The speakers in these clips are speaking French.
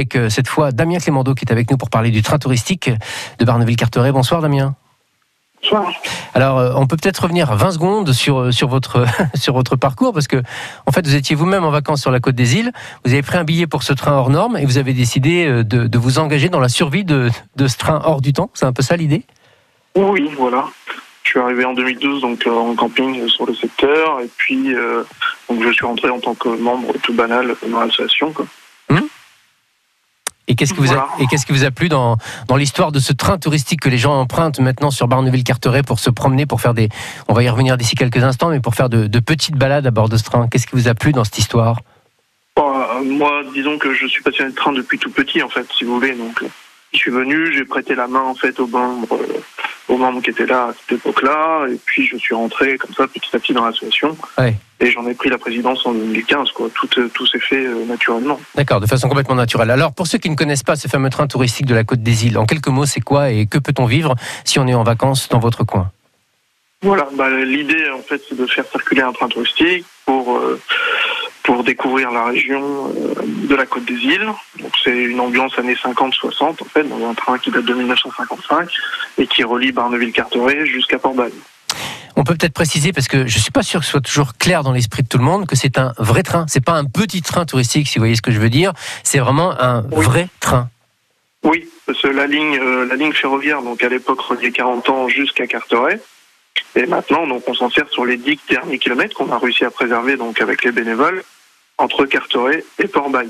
Avec euh, cette fois Damien Clémendo qui est avec nous pour parler du train touristique de Barneville-Carteret. Bonsoir Damien. Bonsoir. Alors, euh, on peut peut-être revenir 20 secondes sur, euh, sur, votre, sur votre parcours parce que, en fait, vous étiez vous-même en vacances sur la côte des îles. Vous avez pris un billet pour ce train hors norme et vous avez décidé de, de vous engager dans la survie de, de ce train hors du temps. C'est un peu ça l'idée? Oui, voilà. Je suis arrivé en 2012 donc en camping sur le secteur et puis donc je suis rentré en tant que membre tout banal dans l'association. Et qu'est-ce qui vous a, et qu'est-ce qui vous a plu dans, dans l'histoire de ce train touristique que les gens empruntent maintenant sur Barneville-Carteret pour se promener, pour faire des, on va y revenir d'ici quelques instants, mais pour faire de, de petites balades à bord de ce train. Qu'est-ce qui vous a plu dans cette histoire? Bah, Moi, disons que je suis passionné de train depuis tout petit, en fait, si vous voulez. Donc, je suis venu, j'ai prêté la main en fait aux membres, euh, aux membres qui étaient là à cette époque-là, et puis je suis rentré comme ça petit à petit dans l'association. Ouais. Et j'en ai pris la présidence en 2015. Quoi. Tout, euh, tout s'est fait euh, naturellement. D'accord, de façon complètement naturelle. Alors, pour ceux qui ne connaissent pas ce fameux train touristique de la Côte des Îles, en quelques mots, c'est quoi et que peut-on vivre si on est en vacances dans votre coin? Voilà, bah, l'idée en fait, c'est de faire circuler un train touristique pour euh, pour découvrir la région de la Côte des Îles. C'est une ambiance années 50-60 en fait, dans un train qui date de 1955 et qui relie Barneville-Carteret jusqu'à Port-Bail. On peut peut-être préciser, parce que je suis pas sûr que ce soit toujours clair dans l'esprit de tout le monde, que c'est un vrai train. C'est pas un petit train touristique, si vous voyez ce que je veux dire. C'est vraiment un Oui. vrai train. Oui, parce que la ligne, euh, la ligne ferroviaire, donc à l'époque reliait 40 ans jusqu'à Carteret. Et maintenant, donc, on s'en sert sur les 10 derniers kilomètres qu'on a réussi à préserver donc avec les bénévoles entre Carteret et Port-Bail.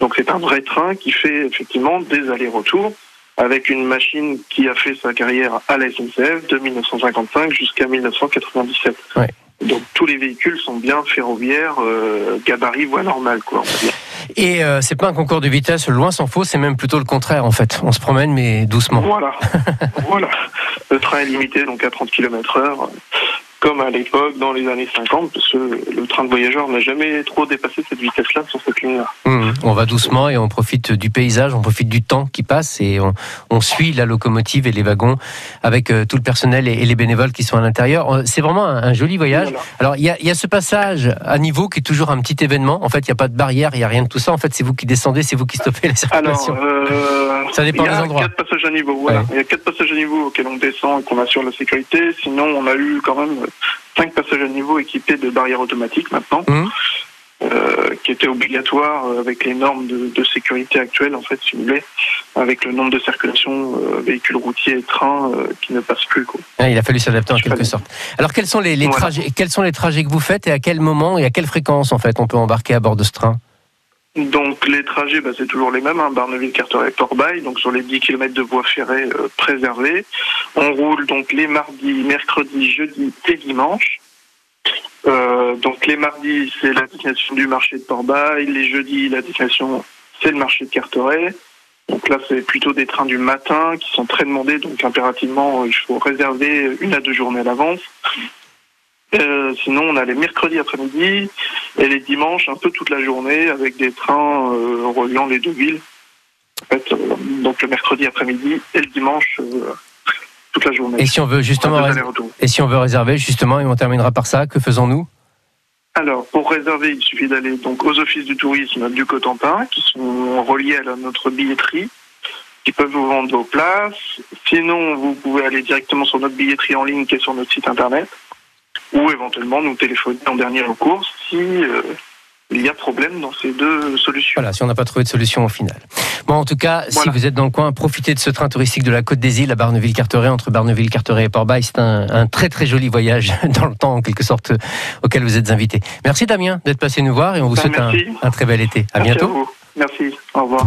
Donc c'est un vrai train qui fait effectivement des allers-retours avec une machine qui a fait sa carrière à la SNCF de 1955 jusqu'à 1997. Ouais. Donc tous les véhicules sont bien ferroviaires, euh, gabarit voie normale quoi. Et euh, c'est pas un concours de vitesse, loin s'en faut, c'est même plutôt le contraire en fait. On se promène mais doucement. Voilà, voilà. Le train est limité donc à 30 km heure, comme à l'époque dans les années 50, parce que le train de voyageurs n'a jamais trop dépassé cette vitesse-là sur cette ligne-là. Mmh. On va doucement et on profite du paysage, on profite du temps qui passe et on, on suit la locomotive et les wagons avec euh, tout le personnel et, et les bénévoles qui sont à l'intérieur. Euh, C'est vraiment un, un joli voyage. Voilà. Alors il y, a, il y a ce passage à niveau qui est toujours un petit événement. En fait, il n'y a pas de barrière, il n'y a rien de tout ça. En fait, c'est vous qui descendez, c'est vous qui stoppez la circulation. Alors, euh, Ça dépend il y a des endroits. quatre passages à niveau. Voilà. Ouais. Il y a quatre passages à niveau auxquels on descend et qu'on assure la sécurité. Sinon, on a eu quand même cinq passages à niveau équipés de barrières automatiques maintenant, Mhm. euh, qui étaient obligatoires avec les normes de, de sécurité actuelles, en fait, si vous voulez, avec le nombre de circulations euh, véhicules routiers et trains euh, qui ne passent plus. Quoi. Ah, il a fallu s'adapter en Je quelque sorte. Alors quels sont les, les Voilà. trajets Quels sont les trajets que vous faites et à quel moment et à quelle fréquence en fait on peut embarquer à bord de ce train? Donc les trajets, bah, c'est toujours les mêmes, hein, Barneville, Carteret, Port-Bail, donc sur les 10 km de voies ferrées euh, préservées. On roule donc les mardis, mercredis, jeudis et dimanches. Euh, donc les mardis, c'est la destination du marché de Port-Bail, les jeudis, la destination, c'est le marché de Carteret. Donc là, c'est plutôt des trains du matin qui sont très demandés, donc impérativement, il faut réserver une à deux journées à l'avance. Euh, sinon, on a les mercredis après-midi et les dimanches un peu toute la journée avec des trains euh, reliant les deux villes. En fait, euh, donc le mercredi après-midi et le dimanche toute la journée. Et si on veut justement et si on veut réserver justement et on terminera par ça, que faisons-nous? Alors, pour réserver, il suffit d'aller donc aux offices du tourisme du Cotentin, qui sont reliés à notre billetterie, qui peuvent vous vendre vos places. Sinon, vous pouvez aller directement sur notre billetterie en ligne qui est sur notre site internet, ou éventuellement nous téléphoner en dernier recours si euh, il y a problème dans ces deux solutions. Voilà, si on n'a pas trouvé de solution au final. Bon, en tout cas, si vous êtes dans le coin, profitez de ce train touristique de la Côte des Îles à Barneville-Carteret, entre Barneville-Carteret et Port-Bail. C'est un, un très très joli voyage dans le temps, en quelque sorte, auquel vous êtes invité. Merci Damien d'être passé nous voir et on vous Ben, souhaite un, très bel été. À Merci bientôt. vous. Merci. Au revoir.